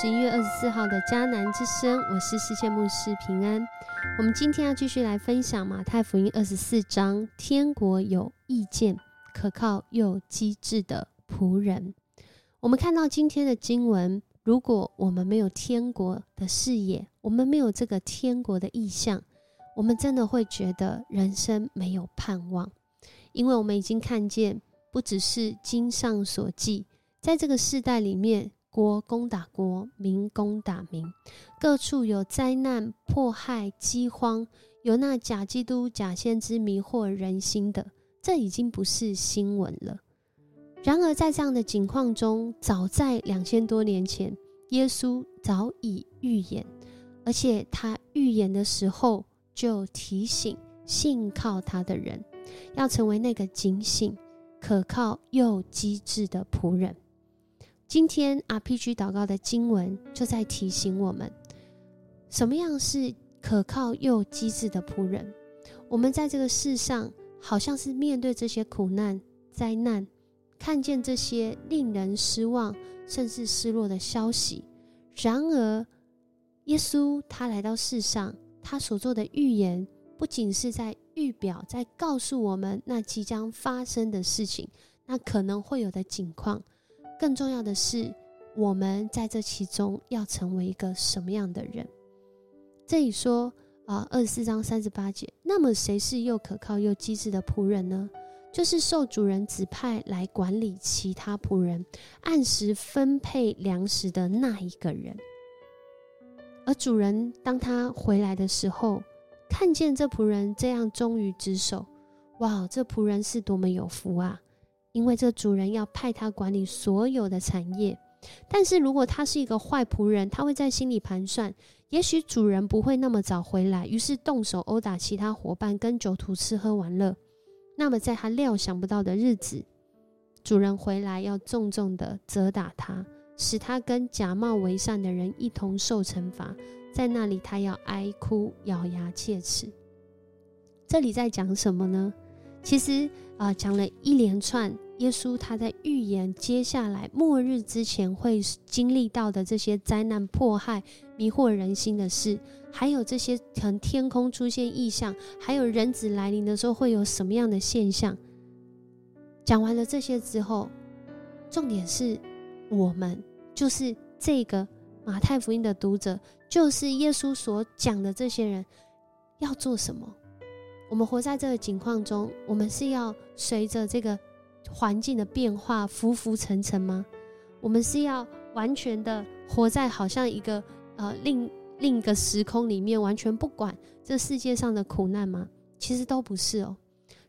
十一月二十四号的迦南之声，我是世界牧师平安。我们今天要继续来分享马太福音二十四章，天国有意见、可靠又机智的仆人。我们看到今天的经文，如果我们没有天国的视野，我们没有这个天国的意象，我们真的会觉得人生没有盼望，因为我们已经看见，不只是经上所记，在这个世代里面。国攻打国，民攻打民，各处有灾难、迫害、饥荒，有那假基督、假先知迷惑人心的，这已经不是新闻了。然而，在这样的境况中，早在两千多年前，耶稣早已预言，而且他预言的时候就提醒信靠他的人，要成为那个警醒、可靠又机智的仆人。今天 RPG 祷告的经文就在提醒我们，什么样是可靠又机智的仆人。我们在这个世上，好像是面对这些苦难、灾难，看见这些令人失望甚至失落的消息。然而，耶稣他来到世上，他所做的预言，不仅是在预表，在告诉我们那即将发生的事情，那可能会有的景况。更重要的是，我们在这其中要成为一个什么样的人？这里说啊，二十四章三十八节，那么谁是又可靠又机智的仆人呢？就是受主人指派来管理其他仆人，按时分配粮食的那一个人。而主人当他回来的时候，看见这仆人这样忠于职守，哇，这仆人是多么有福啊！因为这主人要派他管理所有的产业，但是如果他是一个坏仆人，他会在心里盘算，也许主人不会那么早回来，于是动手殴打其他伙伴，跟酒徒吃喝玩乐。那么在他料想不到的日子，主人回来要重重的责打他，使他跟假冒为善的人一同受惩罚。在那里，他要哀哭，咬牙切齿。这里在讲什么呢？其实啊，讲了一连串。耶稣他在预言接下来末日之前会经历到的这些灾难、迫害、迷惑人心的事，还有这些从天空出现异象，还有人子来临的时候会有什么样的现象。讲完了这些之后，重点是我们就是这个马太福音的读者，就是耶稣所讲的这些人要做什么？我们活在这个境况中，我们是要随着这个。环境的变化浮浮沉沉吗？我们是要完全的活在好像一个呃另另一个时空里面，完全不管这世界上的苦难吗？其实都不是哦。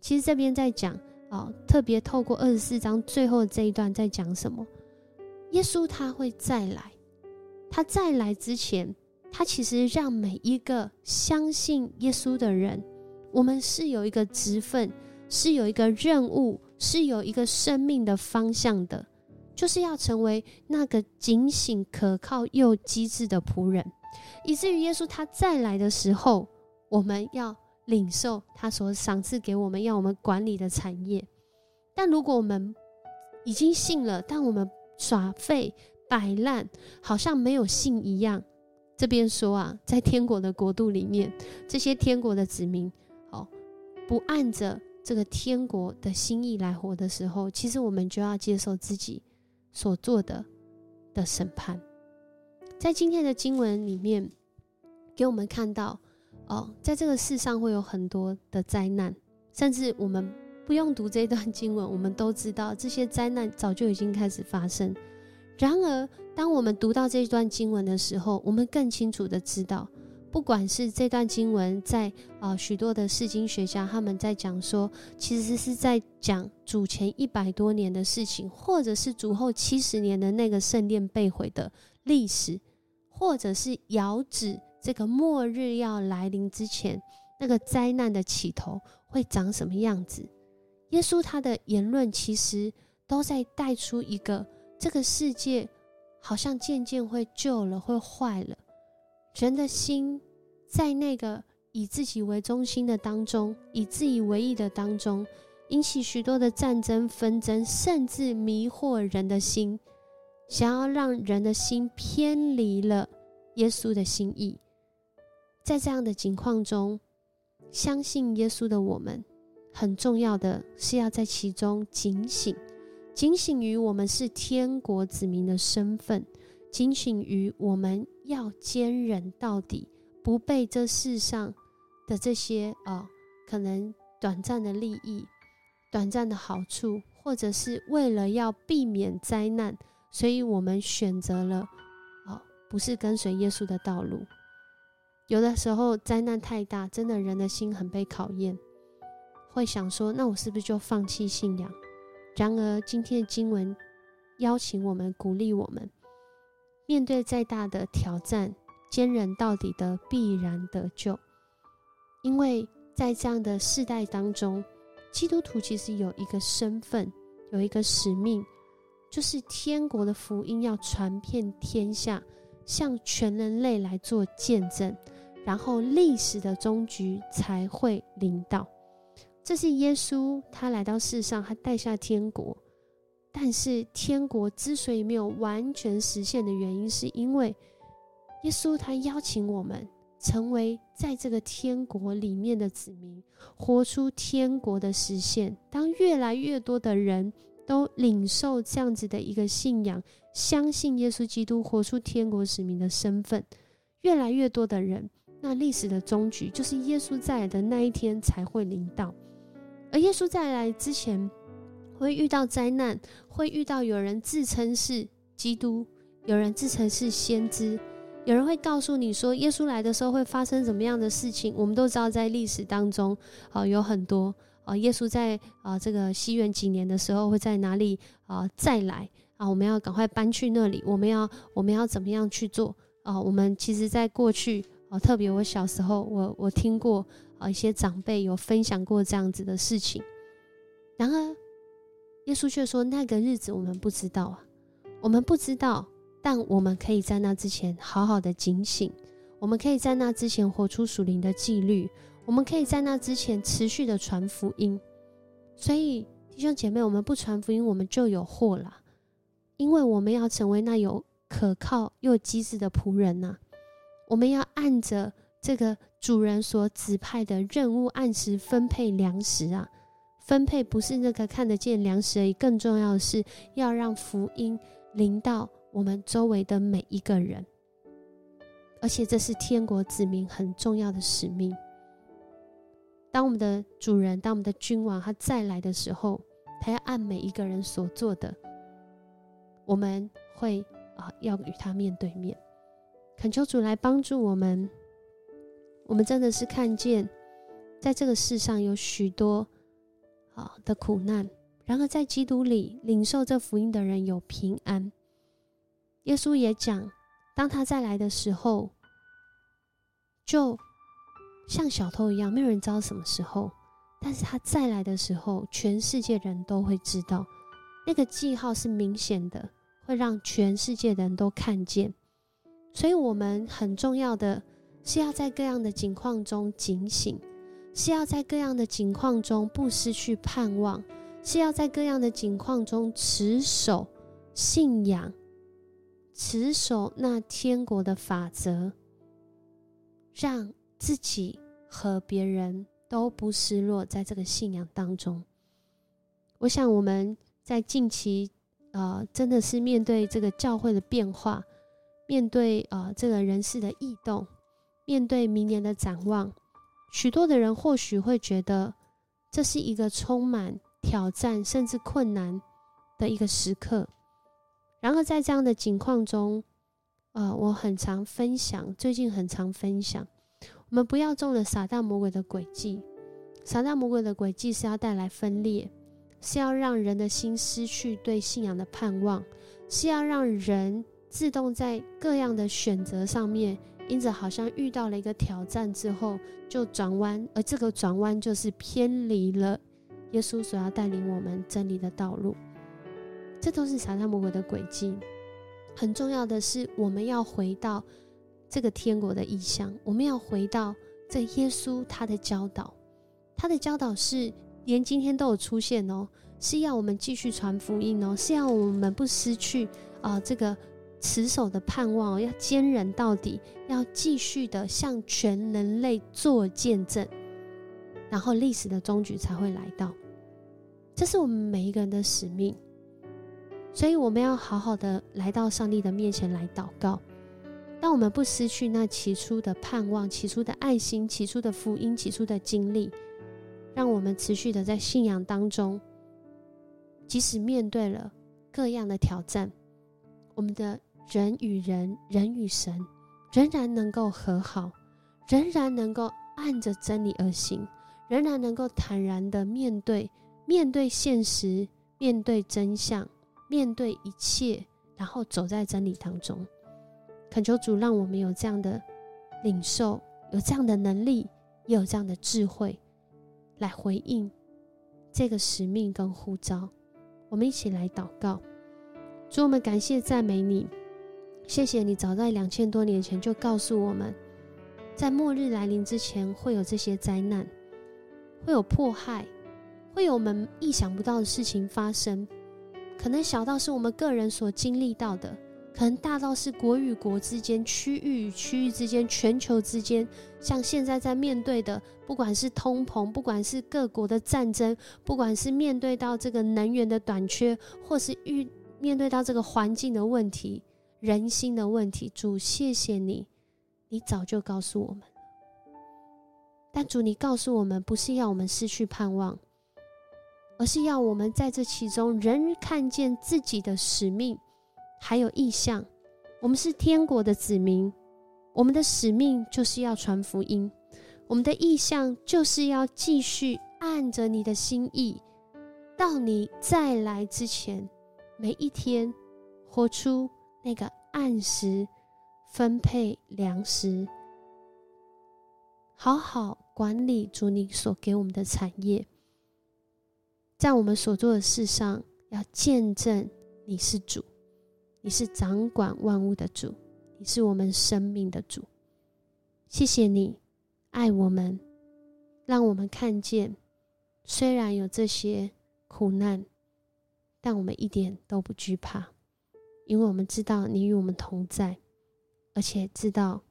其实这边在讲哦，特别透过二十四章最后这一段在讲什么？耶稣他会再来，他再来之前，他其实让每一个相信耶稣的人，我们是有一个职分，是有一个任务。是有一个生命的方向的，就是要成为那个警醒、可靠又机智的仆人，以至于耶稣他再来的时候，我们要领受他所赏赐给我们要我们管理的产业。但如果我们已经信了，但我们耍废摆烂，好像没有信一样。这边说啊，在天国的国度里面，这些天国的子民，哦，不按着。这个天国的心意来活的时候，其实我们就要接受自己所做的的审判。在今天的经文里面，给我们看到哦，在这个世上会有很多的灾难，甚至我们不用读这段经文，我们都知道这些灾难早就已经开始发生。然而，当我们读到这段经文的时候，我们更清楚的知道。不管是这段经文，在啊许多的释经学家他们在讲说，其实是在讲主前一百多年的事情，或者是主后七十年的那个圣殿被毁的历史，或者是遥指这个末日要来临之前那个灾难的起头会长什么样子。耶稣他的言论其实都在带出一个这个世界好像渐渐会旧了，会坏了。人的心在那个以自己为中心的当中，以自以为意的当中，引起许多的战争纷争，甚至迷惑人的心。想要让人的心偏离了耶稣的心意。在这样的情况中，相信耶稣的我们，很重要的是要在其中警醒，警醒于我们是天国子民的身份，警醒于我们要坚忍到底，不被这世上的这些啊，可能短暂的利益、短暂的好处，或者是为了要避免灾难，所以我们选择了啊，不是跟随耶稣的道路。有的时候灾难太大，真的人的心很被考验，会想说：那我是不是就放弃信仰？然而今天的经文邀请我们，鼓励我们，面对再大的挑战，坚忍到底的必然得救。因为在这样的世代当中，基督徒其实有一个身份，有一个使命，就是天国的福音要传遍天下，向全人类来做见证。然后历史的终局才会临到，这是耶稣他来到世上，他带下天国。但是天国之所以没有完全实现的原因，是因为耶稣他邀请我们成为在这个天国里面的子民，活出天国的实现。当越来越多的人都领受这样子的一个信仰，相信耶稣基督活出天国使命的身份，越来越多的人。那历史的终局，就是耶稣再来的那一天才会临到。而耶稣再来之前，会遇到灾难，会遇到有人自称是基督，有人自称是先知，有人会告诉你说，耶稣来的时候会发生什么样的事情。我们都知道，在历史当中，啊，有很多啊，耶稣在啊这个西元几年的时候会在哪里啊再来啊？我们要赶快搬去那里，我们要我们要怎么样去做啊？我们其实在过去。特别我小时候，我我听过啊一些长辈有分享过这样子的事情。然而，耶稣却说那个日子我们不知道啊，我们不知道，但我们可以在那之前好好的警醒，我们可以在那之前活出属灵的纪律，我们可以在那之前持续的传福音。所以弟兄姐妹，我们不传福音，我们就有祸了，因为我们要成为那有可靠又机智的仆人呐。我们要按着这个主人所指派的任务，按时分配粮食啊！分配不是那个看得见粮食而已，更重要的是要让福音临到我们周围的每一个人。而且这是天国子民很重要的使命。当我们的主人，当我们的君王他再来的时候，他要按每一个人所做的，我们会啊，要与他面对面。恳求主来帮助我们。我们真的是看见，在这个世上有许多啊的苦难，然而在基督里领受这福音的人有平安。耶稣也讲，当他再来的时候，就像小偷一样，没有人知道什么时候。但是他再来的时候，全世界人都会知道，那个记号是明显的，会让全世界的人都看见。所以，我们很重要的是要在各样的境况中警醒，是要在各样的境况中不失去盼望，是要在各样的境况中持守信仰，持守那天国的法则，让自己和别人都不失落在这个信仰当中。我想，我们在近期，呃，真的是面对这个教会的变化。面对啊，这个人事的异动，面对明年的展望，许多的人或许会觉得这是一个充满挑战甚至困难的一个时刻。然而，在这样的境况中，呃，我很常分享，最近很常分享，我们不要中了撒旦魔鬼的诡计。撒旦魔鬼的诡计是要带来分裂，是要让人的心失去对信仰的盼望，是要让人。自动在各样的选择上面，因着好像遇到了一个挑战之后就转弯，而这个转弯就是偏离了耶稣所要带领我们真理的道路。这都是撒旦魔鬼的轨迹。很重要的是，我们要回到这个天国的意象，我们要回到这耶稣他的教导，他的教导是连今天都有出现哦，是要我们继续传福音哦，是要我们不失去。啊，这个持守的盼望，要坚忍到底，要继续的向全人类做见证，然后历史的终局才会来到。这是我们每一个人的使命，所以我们要好好的来到上帝的面前来祷告。当我们不失去那起初的盼望、起初的爱心、起初的福音、起初的经历，让我们持续的在信仰当中，即使面对了各样的挑战，我们的人与人、人与神仍然能够和好，仍然能够按着真理而行，仍然能够坦然的面对。面对现实，面对真相，面对一切，然后走在真理当中。恳求主，让我们有这样的领受，有这样的能力，也有这样的智慧，来回应这个使命跟呼召。我们一起来祷告，主，我们感谢赞美你，谢谢你早在两千多年前就告诉我们，在末日来临之前会有这些灾难，会有迫害。会有我们意想不到的事情发生，可能小到是我们个人所经历到的，可能大到是国与国之间、区域与区域之间、全球之间，像现在在面对的，不管是通膨，不管是各国的战争，不管是面对到这个能源的短缺，或是遇面对到这个环境的问题、人心的问题，主，谢谢你，你早就告诉我们但主，你告诉我们，不是要我们失去盼望。而是要我们在这其中仍看见自己的使命，还有意向。我们是天国的子民，我们的使命就是要传福音，我们的意向就是要继续按着你的心意，到你再来之前，每一天活出那个按时分配粮食，好好管理主你所给我们的产业。在我们所做的事上，要见证你是主，你是掌管万物的主，你是我们生命的主。谢谢你爱我们，让我们看见，虽然有这些苦难，但我们一点都不惧怕，因为我们知道你与我们同在，而且知道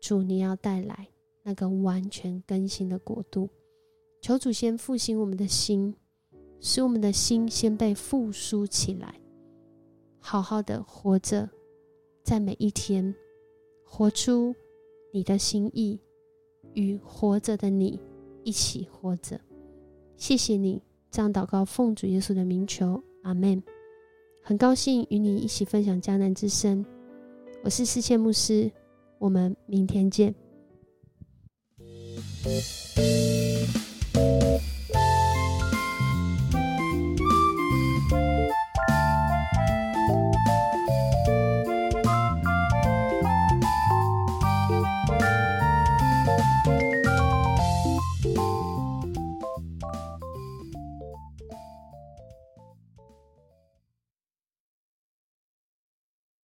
主你要带来那个完全更新的国度。求主先复兴我们的心。使我们的心先被复苏起来，好好的活着，在每一天活出你的心意，与活着的你一起活着。谢谢你，这样祷告奉主耶稣的名求，阿门。很高兴与你一起分享迦南之声，我是世界牧师，我们明天见。